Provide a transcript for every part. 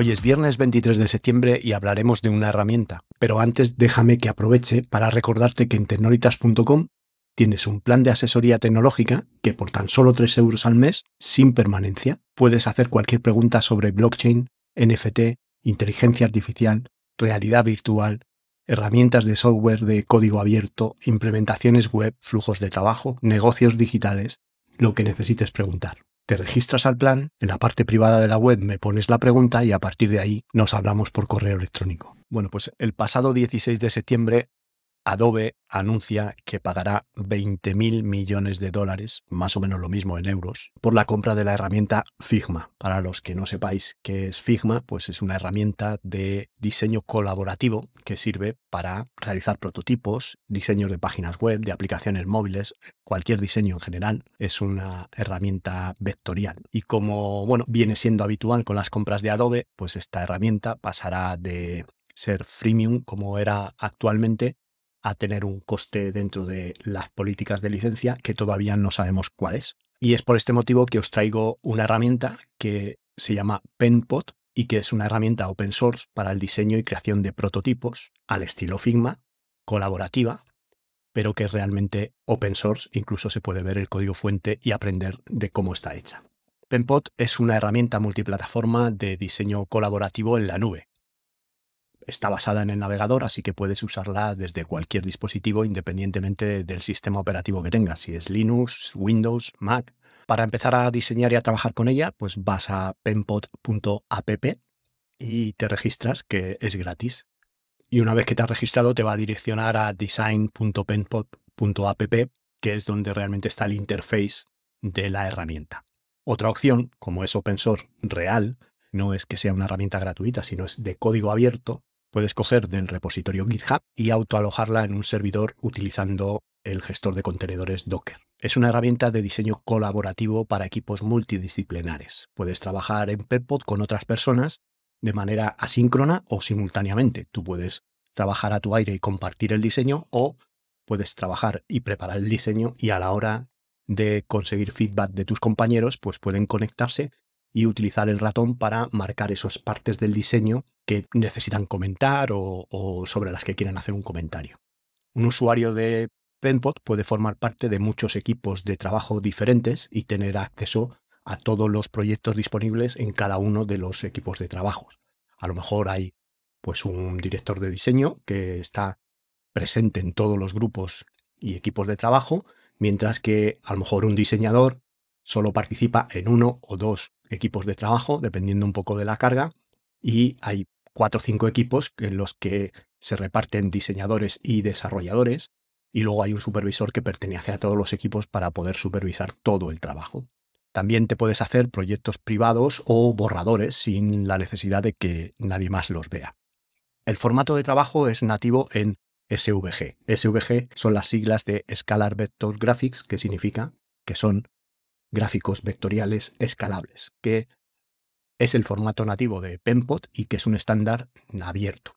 Hoy es viernes 23 de septiembre y hablaremos de una herramienta, pero antes déjame que aproveche para recordarte que en tecnolitas.com tienes un plan de asesoría tecnológica que por tan solo 3 euros al mes, sin permanencia, puedes hacer cualquier pregunta sobre blockchain, NFT, inteligencia artificial, realidad virtual, herramientas de software de código abierto, implementaciones web, flujos de trabajo, negocios digitales, lo que necesites preguntar. Te registras al plan, en la parte privada de la web me pones la pregunta y a partir de ahí nos hablamos por correo electrónico. Bueno, pues el pasado 16 de septiembre Adobe anuncia que pagará 20 mil millones de dólares, más o menos lo mismo en euros, por la compra de la herramienta Figma. Para los que no sepáis qué es Figma, pues es una herramienta de diseño colaborativo que sirve para realizar prototipos, diseños de páginas web, de aplicaciones móviles, cualquier diseño en general. Es una herramienta vectorial. Y como bueno, viene siendo habitual con las compras de Adobe, pues esta herramienta pasará de ser freemium como era actualmente a tener un coste dentro de las políticas de licencia que todavía no sabemos cuál es. Y es por este motivo que os traigo una herramienta que se llama PenPot y que es una herramienta open source para el diseño y creación de prototipos al estilo Figma, colaborativa, pero que es realmente open source, incluso se puede ver el código fuente y aprender de cómo está hecha. PenPot es una herramienta multiplataforma de diseño colaborativo en la nube, está basada en el navegador, así que puedes usarla desde cualquier dispositivo independientemente del sistema operativo que tengas, si es Linux, Windows, Mac. Para empezar a diseñar y a trabajar con ella, pues vas a penpod.app y te registras, que es gratis. Y una vez que te has registrado, te va a direccionar a design.penpod.app, que es donde realmente está el interface de la herramienta. Otra opción, como es open source real, no es que sea una herramienta gratuita, sino es de código abierto, Puedes coger del repositorio GitHub y autoalojarla en un servidor utilizando el gestor de contenedores Docker. Es una herramienta de diseño colaborativo para equipos multidisciplinares. Puedes trabajar en Pepod con otras personas de manera asíncrona o simultáneamente. Tú puedes trabajar a tu aire y compartir el diseño o puedes trabajar y preparar el diseño y a la hora de conseguir feedback de tus compañeros, pues pueden conectarse y utilizar el ratón para marcar esas partes del diseño que necesitan comentar o, sobre las que quieran hacer un comentario. Un usuario de Penpot puede formar parte de muchos equipos de trabajo diferentes y tener acceso a todos los proyectos disponibles en cada uno de los equipos de trabajo. A lo mejor hay pues un director de diseño que está presente en todos los grupos y equipos de trabajo, mientras que a lo mejor un diseñador solo participa en uno o dos equipos de trabajo, dependiendo un poco de la carga, y hay cuatro o cinco equipos en los que se reparten diseñadores y desarrolladores, y luego hay un supervisor que pertenece a todos los equipos para poder supervisar todo el trabajo. También te puedes hacer proyectos privados o borradores sin la necesidad de que nadie más los vea. El formato de trabajo es nativo en SVG. SVG son las siglas de Scalar Vector Graphics, que significa que son gráficos vectoriales escalables, que es el formato nativo de Penpot y que es un estándar abierto.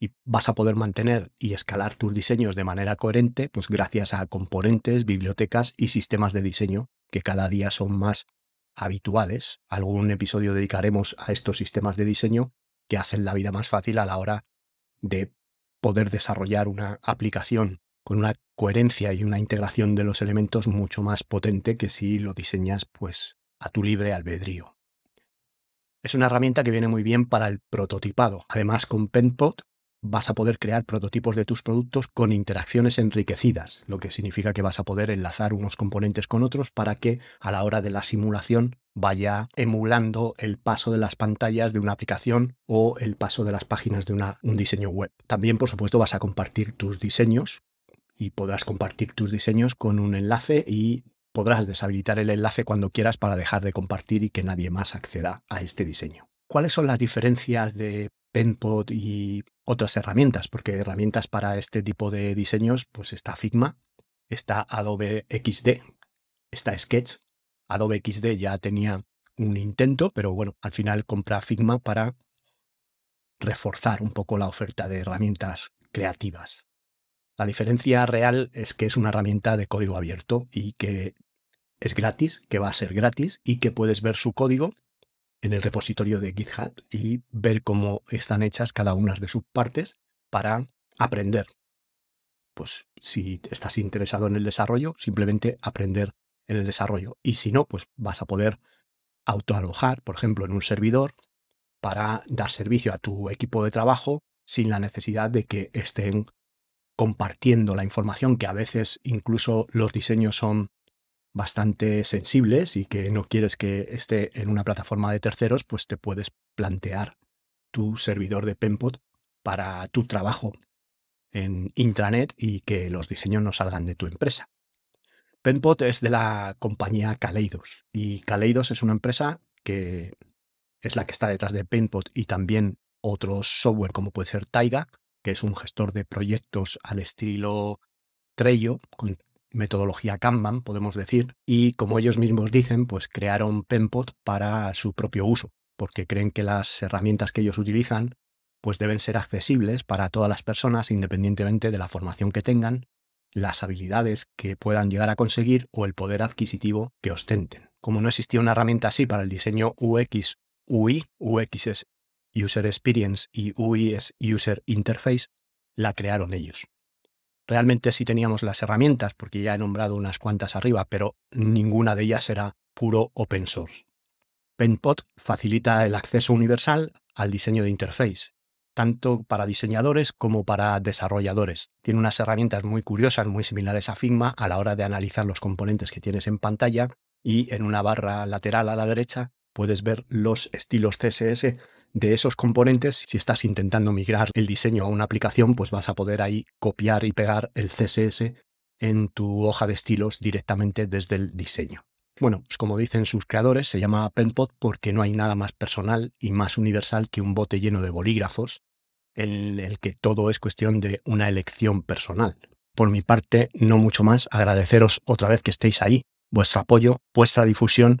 Y vas a poder mantener y escalar tus diseños de manera coherente, pues gracias a componentes, bibliotecas y sistemas de diseño que cada día son más habituales. Algún episodio dedicaremos a estos sistemas de diseño que hacen la vida más fácil a la hora de poder desarrollar una aplicación con una coherencia y una integración de los elementos mucho más potente que si lo diseñas pues a tu libre albedrío. Es una herramienta que viene muy bien para el prototipado. Además, con PenPot vas a poder crear prototipos de tus productos con interacciones enriquecidas, lo que significa que vas a poder enlazar unos componentes con otros para que a la hora de la simulación vaya emulando el paso de las pantallas de una aplicación o el paso de las páginas de un diseño web. También, por supuesto, vas a compartir tus diseños y podrás compartir tus diseños con un enlace y podrás deshabilitar el enlace cuando quieras para dejar de compartir y que nadie más acceda a este diseño. ¿cuáles son las diferencias de Penpot y otras herramientas? Porque herramientas para este tipo de diseños, pues está Figma, está Adobe XD, está Sketch. Adobe XD ya tenía un intento, pero bueno, al final compra Figma para reforzar un poco la oferta de herramientas creativas. La diferencia real es que es una herramienta de código abierto y que es gratis, que va a ser gratis y que puedes ver su código en el repositorio de GitHub y ver cómo están hechas cada una de sus partes para aprender. Pues si estás interesado en el desarrollo, simplemente aprender en el desarrollo. Y si no, pues vas a poder autoalojar, por ejemplo, en un servidor para dar servicio a tu equipo de trabajo sin la necesidad de que estén compartiendo la información, que a veces incluso los diseños son bastante sensibles y que no quieres que esté en una plataforma de terceros, pues te puedes plantear tu servidor de Penpot para tu trabajo en intranet y que los diseños no salgan de tu empresa. Penpot es de la compañía Kaleidos y Kaleidos es una empresa que es la que está detrás de Penpot y también otros software como puede ser Taiga, que es un gestor de proyectos al estilo Trello, con metodología Kanban, podemos decir, y como ellos mismos dicen, pues crearon Penpot para su propio uso, porque creen que las herramientas que ellos utilizan pues deben ser accesibles para todas las personas independientemente de la formación que tengan, las habilidades que puedan llegar a conseguir o el poder adquisitivo que ostenten. Como no existía una herramienta así para el diseño UX, UI, UX es User Experience y UI User Interface, la crearon ellos. Realmente sí teníamos las herramientas, porque ya he nombrado unas cuantas arriba, pero ninguna de ellas era puro open source. Penpot facilita el acceso universal al diseño de interface, tanto para diseñadores como para desarrolladores. Tiene unas herramientas muy curiosas, muy similares a Figma a la hora de analizar los componentes que tienes en pantalla y en una barra lateral a la derecha puedes ver los estilos CSS de esos componentes, si estás intentando migrar el diseño a una aplicación, pues vas a poder ahí copiar y pegar el CSS en tu hoja de estilos directamente desde el diseño. Bueno, pues como dicen sus creadores, se llama Penpot porque no hay nada más personal y más universal que un bote lleno de bolígrafos, en el que todo es cuestión de una elección personal. Por mi parte, no mucho más, agradeceros otra vez que estéis ahí, vuestro apoyo, vuestra difusión